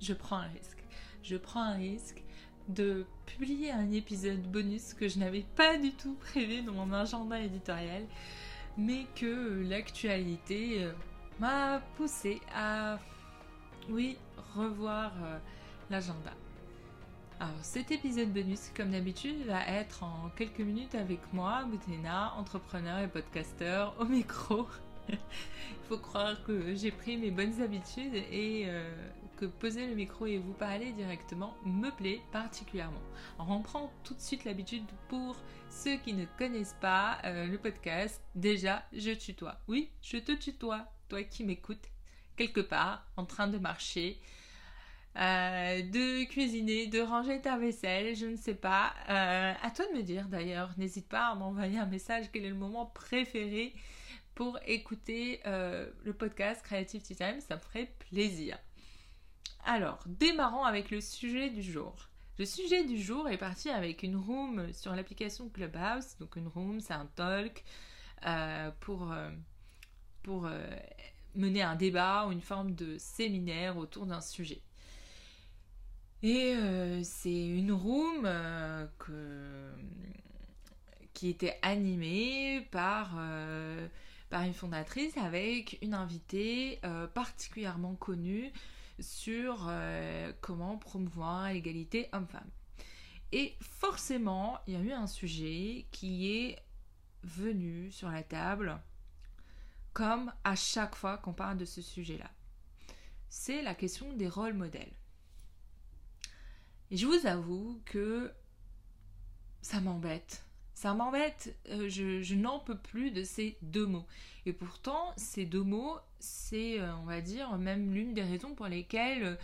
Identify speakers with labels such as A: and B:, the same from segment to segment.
A: je prends un risque. Je prends un risque de publier un épisode bonus que je n'avais pas du tout prévu dans mon agenda éditorial, mais que l'actualité euh, m'a poussé à, oui, revoir euh, l'agenda. Alors cet épisode bonus, comme d'habitude, va être en quelques minutes avec moi, Boutena, entrepreneur et podcasteur au micro. Il faut croire que j'ai pris mes bonnes habitudes et euh, que poser le micro et vous parler directement me plaît particulièrement. on prend tout de suite l'habitude pour ceux qui ne connaissent pas euh, le podcast. Déjà, je tutoie. Oui, je te tutoie, toi qui m'écoutes quelque part en train de marcher. Euh, de cuisiner, de ranger ta vaisselle, je ne sais pas. à toi de me dire d'ailleurs. N'hésite pas à m'envoyer un message quel est le moment préféré pour écouter euh, le podcast Creative Tea Time, ça me ferait plaisir. Alors, démarrons avec le sujet du jour. Le sujet du jour est parti avec une room sur l'application Clubhouse. Donc une room, c'est un talk euh, pour, euh, pour mener un débat ou une forme de séminaire autour d'un sujet. Et c'est une room qui était animée par une fondatrice avec une invitée euh, particulièrement connue sur euh, comment promouvoir l'égalité homme-femme. Et forcément, il y a eu un sujet qui est venu sur la table comme à chaque fois qu'on parle de ce sujet-là. C'est la question des rôles modèles. Et je vous avoue que ça m'embête ça m'embête, euh, je, n'en peux plus de ces deux mots. Et pourtant, ces deux mots, c'est, euh, on va dire, même l'une des raisons pour lesquelles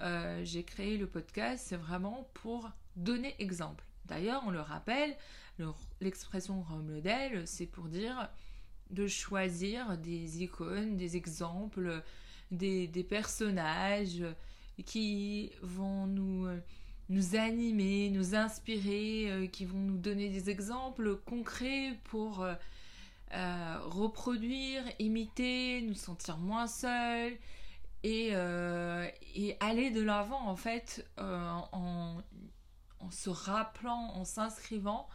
A: euh, j'ai créé le podcast, c'est vraiment pour donner exemple. D'ailleurs, on le rappelle, l'expression modèle, c'est pour dire de choisir des icônes, des exemples, des personnages qui vont nous nous animer, nous inspirer, euh, qui vont nous donner des exemples concrets pour euh, euh, reproduire, imiter, nous sentir moins seuls et, et aller de l'avant en fait en, en, se rappelant, en s'inscrivant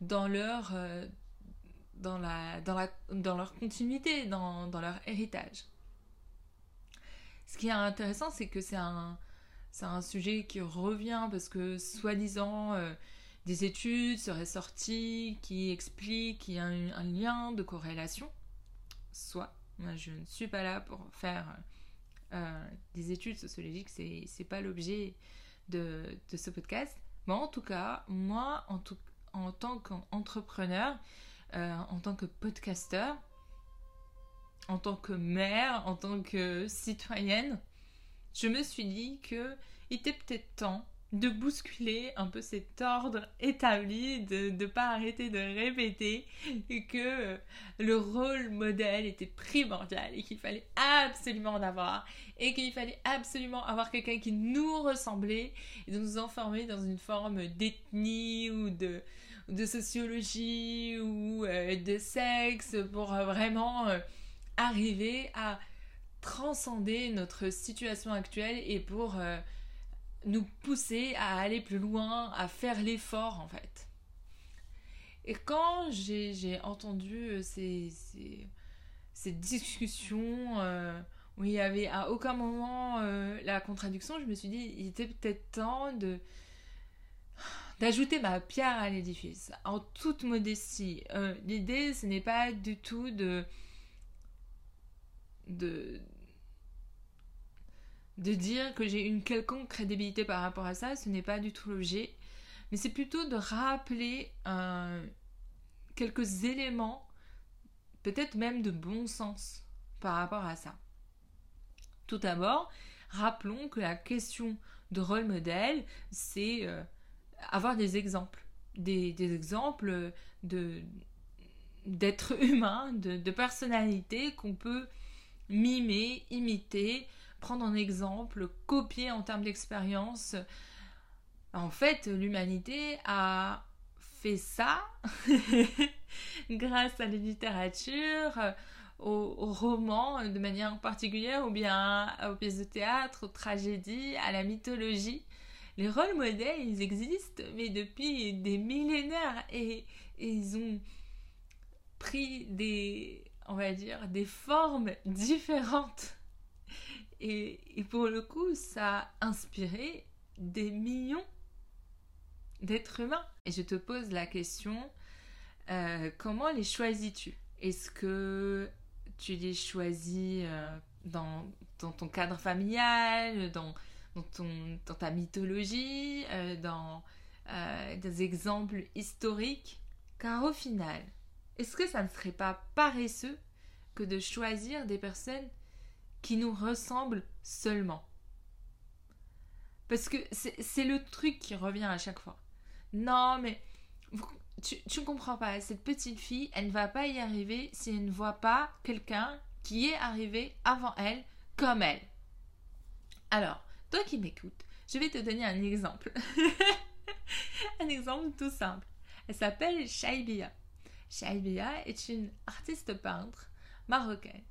A: dans leur, dans, la, dans, la, dans leur continuité, dans, dans leur héritage. Ce qui est intéressant, c'est que c'est un, c'est un sujet qui revient parce que soi-disant euh, des études seraient sorties qui expliquent qu'il y a un, lien de corrélation. Soit, moi je ne suis pas là pour faire euh, des études sociologiques, c'est, c'est pas l'objet de, ce podcast. Mais en tout cas, moi en, en tant qu'entrepreneur, euh, en tant que podcasteur, en tant que mère, en tant que citoyenne, je me suis dit que il était peut-être temps de bousculer un peu cet ordre établi, de ne pas arrêter de répéter que euh, le rôle modèle était primordial et qu'il fallait absolument en avoir et qu'il fallait absolument avoir quelqu'un qui nous ressemblait et de nous enfermer dans une forme d'ethnie ou de, de sociologie ou euh, de sexe pour euh, vraiment arriver à transcender notre situation actuelle et pour euh, nous pousser à aller plus loin, à faire l'effort en fait. Et quand j'ai entendu euh, ces, ces, discussions euh, où il y avait à aucun moment la contradiction, je me suis dit il était peut-être temps de d'ajouter ma pierre à l'édifice en toute modestie. L'idée ce n'est pas du tout de de, dire que j'ai une quelconque crédibilité par rapport à ça, ce n'est pas du tout l'objet, mais c'est plutôt de rappeler euh, quelques éléments, peut-être même de bon sens par rapport à ça. Tout d'abord, rappelons que la question de rôle modèle, c'est euh, avoir des exemples, des, exemples de d'êtres humains, de, de personnalités qu'on peut mimer, imiter, prendre un exemple, copier en termes d'expérience. En fait, l'humanité a fait ça grâce à la littérature, aux, romans de manière particulière ou bien aux pièces de théâtre, aux tragédies, à la mythologie. Les rôles modèles, ils existent, mais depuis des millénaires et, ils ont pris des, on va dire, des formes différentes. Et, pour le coup, ça a inspiré des millions d'êtres humains. Et je te pose la question, euh, comment les choisis-tu? Est-ce que tu les choisis euh, dans, ton cadre familial, dans, ta mythologie, euh, dans des exemples historiques? Car au final, est-ce que ça ne serait pas paresseux que de choisir des personnes qui nous ressemblent seulement? Parce que c'est le truc qui revient à chaque fois. Non, mais tu, ne comprends pas. Cette petite fille, elle ne va pas y arriver si elle ne voit pas quelqu'un qui est arrivé avant elle, comme elle. Alors, toi qui m'écoutes, je vais te donner un exemple. un exemple tout simple. Elle s'appelle Shaibia. Shaibia est une artiste peintre marocaine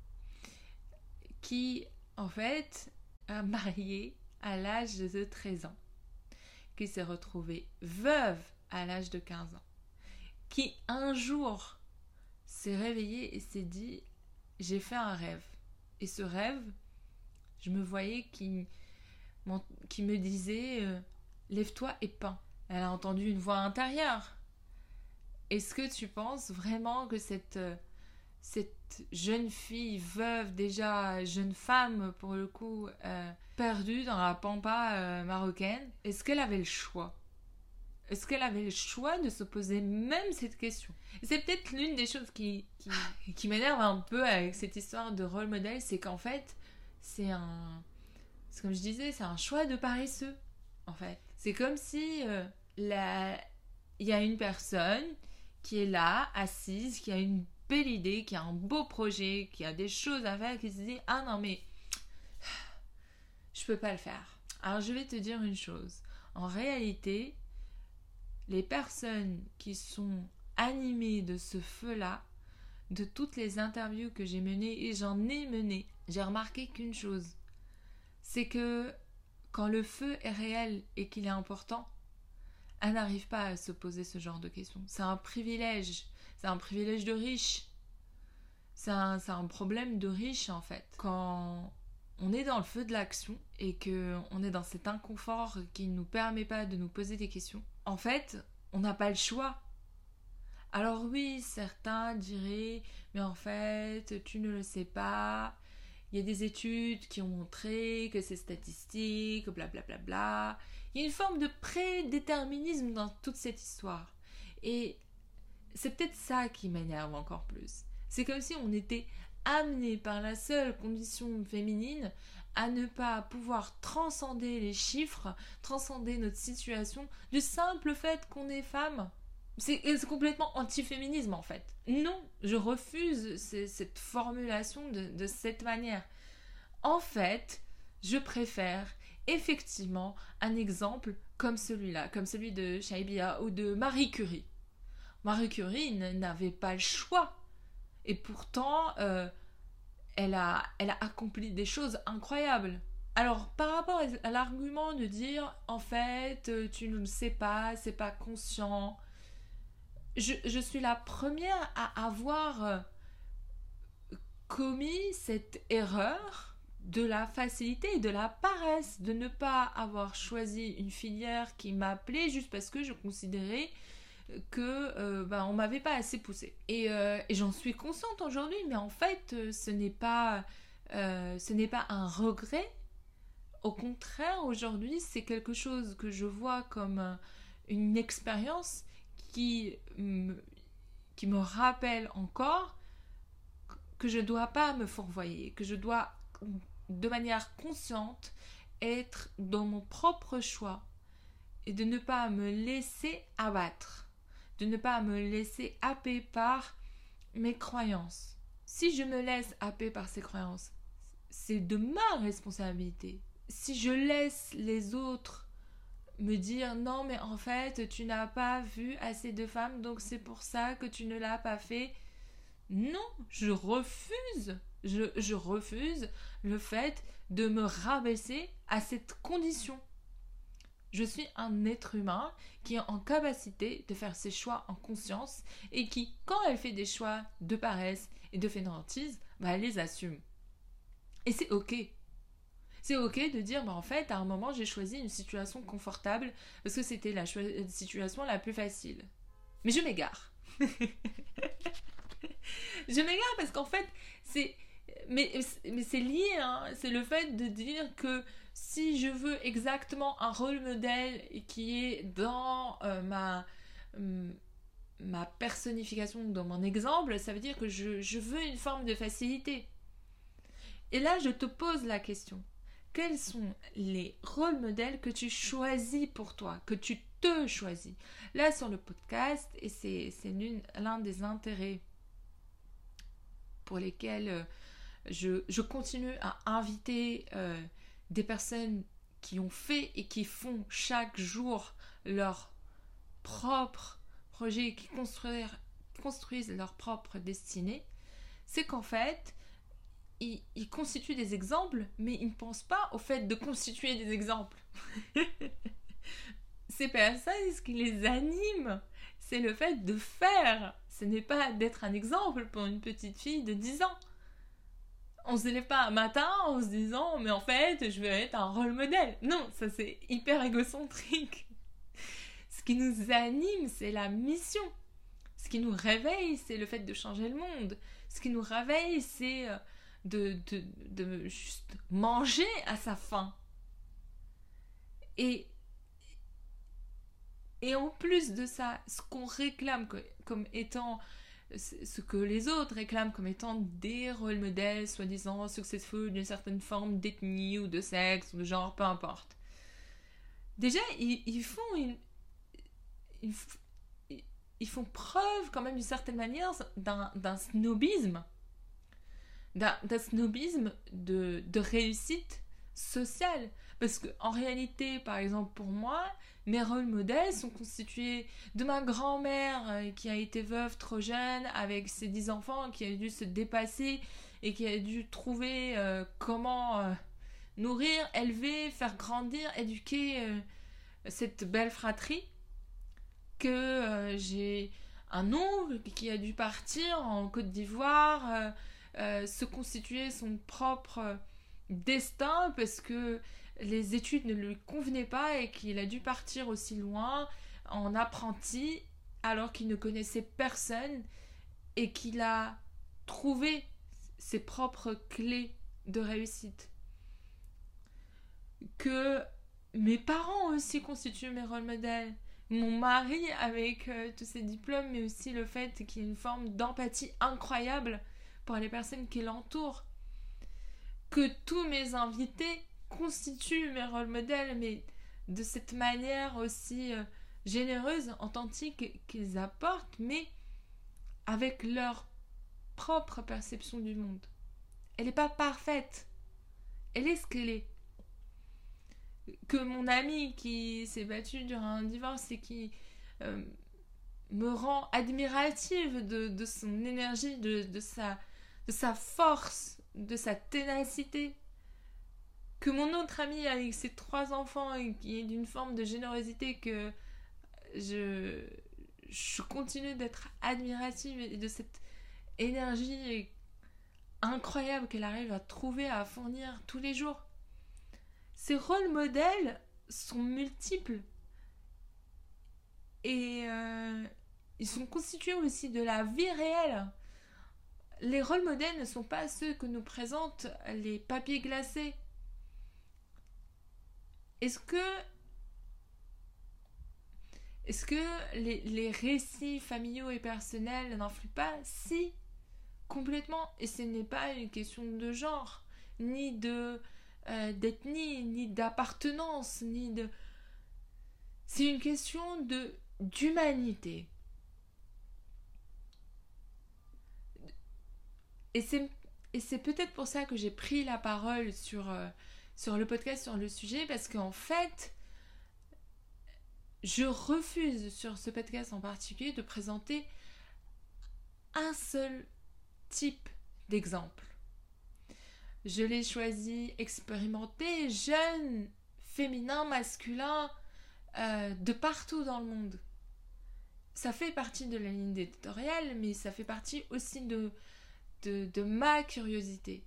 A: qui, en fait, a marié à l'âge de 13 ans, qui s'est retrouvée veuve à l'âge de 15 ans qui un jour s'est réveillé et s'est dit j'ai fait un rêve. Et ce rêve, je me voyais qui, qui me disait euh, lève-toi et peins. Elle a entendu une voix intérieure. Est-ce que tu penses vraiment que cette, euh, cette jeune fille veuve, déjà jeune femme pour le coup, euh, perdue dans la pampa marocaine, est-ce qu'elle avait le choix? Est-ce qu'elle avait le choix de se poser même cette question? C'est peut-être l'une des choses qui, qui, m'énerve un peu avec cette histoire de rôle modèle, c'est qu'en fait, c'est un. Comme je disais, c'est un choix de paresseux, en fait. C'est comme si euh, la... il y a une personne qui est là, assise, qui a une belle idée, qui a un beau projet, qui a des choses à faire, qui se dit Ah non, mais je peux pas le faire. Alors je vais te dire une chose. En réalité, les personnes qui sont animées de ce feu-là, de toutes les interviews que j'ai menées, et j'en ai mené, j'ai remarqué qu'une chose, c'est que quand le feu est réel et qu'il est important, elle n'arrive pas à se poser ce genre de questions. C'est un privilège, c'est un privilège de riche. C'est un, un, problème de riche en fait. Quand on est dans le feu de l'action et que on est dans cet inconfort qui ne nous permet pas de nous poser des questions, en fait, on n'a pas le choix. Alors oui, certains diraient, mais en fait, tu ne le sais pas. Il y a des études qui ont montré que c'est statistique, blablabla. Bla, bla, bla. Il y a une forme de prédéterminisme dans toute cette histoire. Et c'est peut-être ça qui m'énerve encore plus. C'est comme si on était amené par la seule condition féminine à ne pas pouvoir transcender les chiffres, transcender notre situation du simple fait qu'on est femme. C'est complètement anti-féminisme en fait. Non, je refuse cette formulation de, cette manière. En fait, je préfère effectivement un exemple comme celui-là, comme celui de Shaibia ou de Marie Curie. Marie Curie n'avait pas le choix. Et pourtant, euh, elle a, accompli des choses incroyables. Alors, par rapport à l'argument de dire, en fait, euh, tu ne le sais pas, c'est pas conscient, je, suis la première à avoir euh, commis cette erreur de la facilité et de la paresse, de ne pas avoir choisi une filière qui m'appelait juste parce que je considérais que euh, ben, on m'avait pas assez poussé. Euh, et, j'en suis consciente aujourd'hui, mais en fait, euh, ce n'est pas, ce n'est pas un regret. Au contraire, aujourd'hui, c'est quelque chose que je vois comme une expérience qui me, qui me rappelle encore que je dois pas me fourvoyer, que je dois de manière consciente être dans mon propre choix et de ne pas me laisser abattre de ne pas me laisser happer par mes croyances. Si je me laisse happer par ces croyances, c'est de ma responsabilité. Si je laisse les autres me dire non mais en fait tu n'as pas vu assez de femmes donc c'est pour ça que tu ne l'as pas fait. Non, je refuse, je, refuse le fait de me rabaisser à cette condition. Je suis un être humain qui est en capacité de faire ses choix en conscience et qui, quand elle fait des choix de paresse et de fainéantise, bah, elle les assume. Et c'est ok. C'est ok de dire, bah, en fait, à un moment, j'ai choisi une situation confortable parce que c'était la situation la plus facile. Mais je m'égare. je m'égare parce qu'en fait, c'est... Mais, mais c'est lié, hein. c'est le fait de dire que si je veux exactement un rôle modèle qui est dans euh, ma, hum, ma personnification, dans mon exemple, ça veut dire que je, je veux une forme de facilité. Et là, je te pose la question. Quels sont les rôles modèles que tu choisis pour toi, que tu te choisis? Là, sur le podcast, et c'est l'un des intérêts pour lesquels euh, je, continue à inviter euh, des personnes qui ont fait et qui font chaque jour leur propre projet, qui construisent leur propre destinée, c'est qu'en fait, ils, constituent des exemples, mais ils ne pensent pas au fait de constituer des exemples. pas ça ce qui les anime, c'est le fait de faire. Ce n'est pas d'être un exemple pour une petite fille de 10 ans on se lève pas un matin en se disant mais en fait je vais être un rôle modèle. Non, ça c'est hyper égocentrique. Ce qui nous anime, c'est la mission. Ce qui nous réveille, c'est le fait de changer le monde. Ce qui nous réveille, c'est euh, de, de, de, juste manger à sa faim. Et, et en plus de ça, ce qu'on réclame comme étant ce que les autres réclament comme étant des rôles modèles, soi-disant successful d'une certaine forme d'ethnie ou de sexe ou de genre, peu importe. Déjà, ils, font ils, font preuve quand même d'une certaine manière d'un snobisme, d'un snobisme de réussite sociale. Parce qu'en réalité, par exemple, pour moi, mes rôles modèles sont constitués de ma grand-mère euh, qui a été veuve trop jeune avec ses dix enfants, qui a dû se dépasser et qui a dû trouver euh, comment euh, nourrir, élever, faire grandir, éduquer cette belle fratrie. Que j'ai un oncle qui a dû partir en Côte d'Ivoire, se constituer son propre destin parce que les études ne lui convenaient pas et qu'il a dû partir aussi loin en apprenti alors qu'il ne connaissait personne et qu'il a trouvé ses propres clés de réussite. Que mes parents aussi constituent mes rôles modèles. Mon mari avec euh, tous ses diplômes, mais aussi le fait qu'il y ait une forme d'empathie incroyable pour les personnes qui l'entourent. Que tous mes invités constituent mes rôles modèles, mais de cette manière aussi euh, généreuse, authentique qu'ils apportent, mais avec leur propre perception du monde. Elle n'est pas parfaite. Elle est ce qu'elle est. Que mon ami qui s'est battu durant un divorce et qui euh, me rend admirative de, son énergie, de sa force, de sa ténacité, que mon autre ami avec ses trois enfants qui est d'une forme de générosité que je, continue d'être admirative et de cette énergie incroyable qu'elle arrive à trouver, à fournir tous les jours. Ces rôles modèles sont multiples et euh, ils sont constitués aussi de la vie réelle. Les rôles modèles ne sont pas ceux que nous présentent les papiers glacés est-ce que les, récits familiaux et personnels n'influent pas? Si, complètement. Et ce n'est pas une question de genre, ni euh, d'ethnie, ni d'appartenance, ni de... C'est une question de d'humanité. Et c'est peut-être pour ça que j'ai pris la parole sur... Euh, sur le podcast sur le sujet parce qu'en fait, je refuse sur ce podcast en particulier de présenter un seul type d'exemple. Je l'ai choisi expérimenté, jeune, féminin, masculin, euh, de partout dans le monde. Ça fait partie de la ligne éditoriale, mais ça fait partie aussi de, ma curiosité.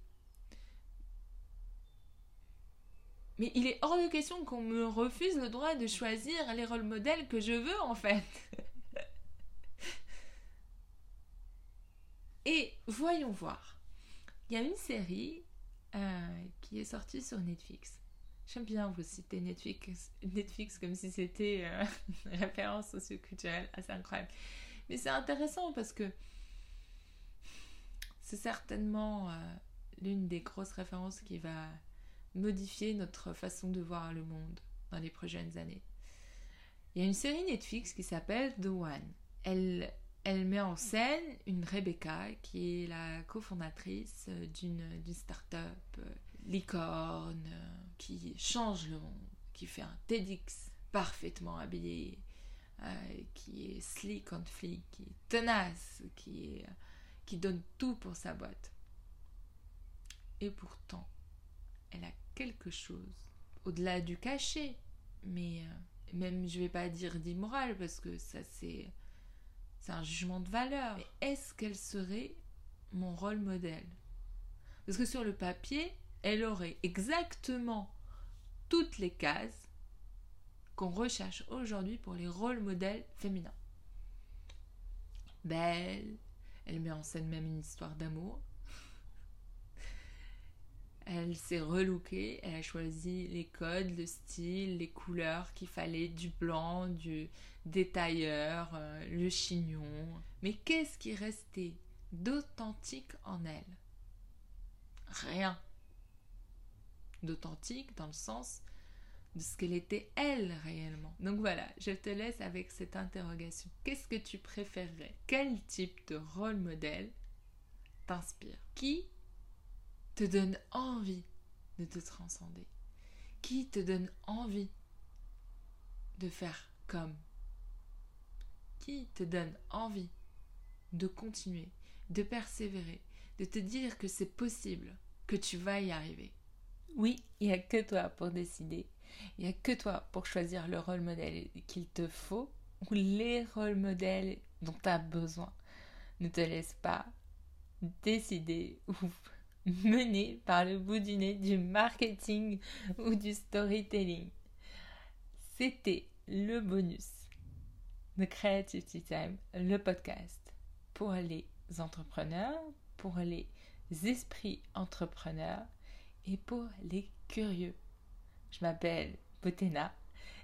A: Mais il est hors de question qu'on me refuse le droit de choisir les rôles modèles que je veux en fait. Et voyons voir. Il y a une série euh, qui est sortie sur Netflix. J'aime bien vous citer Netflix, Netflix comme si c'était euh, une référence socioculturelle assez incroyable. Mais c'est intéressant parce que c'est certainement euh, l'une des grosses références qui va modifier notre façon de voir le monde dans les prochaines années. Il y a une série Netflix qui s'appelle The One. Elle, elle met en scène une Rebecca qui est la cofondatrice d'une start-up euh, licorne euh, qui change le monde, qui fait un TEDx parfaitement habillé, euh, qui est slick on flick, qui est tenace, qui, est, qui donne tout pour sa boîte. Et pourtant, elle a quelque chose au-delà du cachet, mais euh, même je vais pas dire d'immoral parce que ça c'est c'est un jugement de valeur. est-ce qu'elle serait mon rôle modèle? Parce que sur le papier, elle aurait exactement toutes les cases qu'on recherche aujourd'hui pour les rôles modèles féminins. Belle, elle met en scène même une histoire d'amour, elle s'est relookée, elle a choisi les codes, le style, les couleurs qu'il fallait, du blanc, du détailleur, euh, le chignon. Mais qu'est-ce qui restait d'authentique en elle? Rien. D'authentique dans le sens de ce qu'elle était elle réellement. Donc voilà, je te laisse avec cette interrogation. Qu'est-ce que tu préférerais? Quel type de rôle modèle t'inspire? Qui te donne envie de te transcender Qui te donne envie de faire comme Qui te donne envie de continuer, de persévérer, de te dire que c'est possible, que tu vas y arriver Oui, il n'y a que toi pour décider. Il n'y a que toi pour choisir le rôle modèle qu'il te faut ou les rôles modèles dont tu as besoin. Ne te laisse pas décider ou mené par le bout du nez du marketing ou du storytelling. C'était le bonus de Creativity Time, le podcast pour les entrepreneurs, pour les esprits entrepreneurs et pour les curieux. Je m'appelle Botena,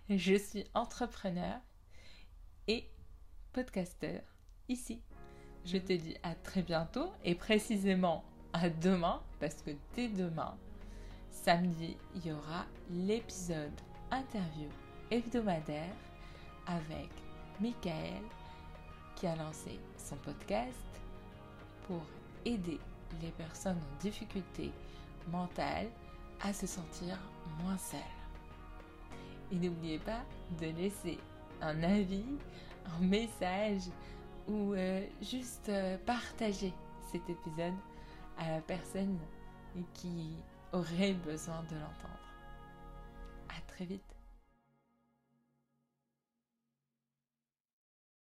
A: je suis entrepreneur et podcasteur ici. Je te dis à très bientôt et précisément à demain, parce que dès demain, samedi, il y aura l'épisode interview hebdomadaire avec Michael qui a lancé son podcast pour aider les personnes en difficulté mentale à se sentir moins seules. Et n'oubliez pas de laisser un avis, un message ou euh, juste euh, partager cet épisode à la personne qui aurait besoin de l'entendre. À très vite.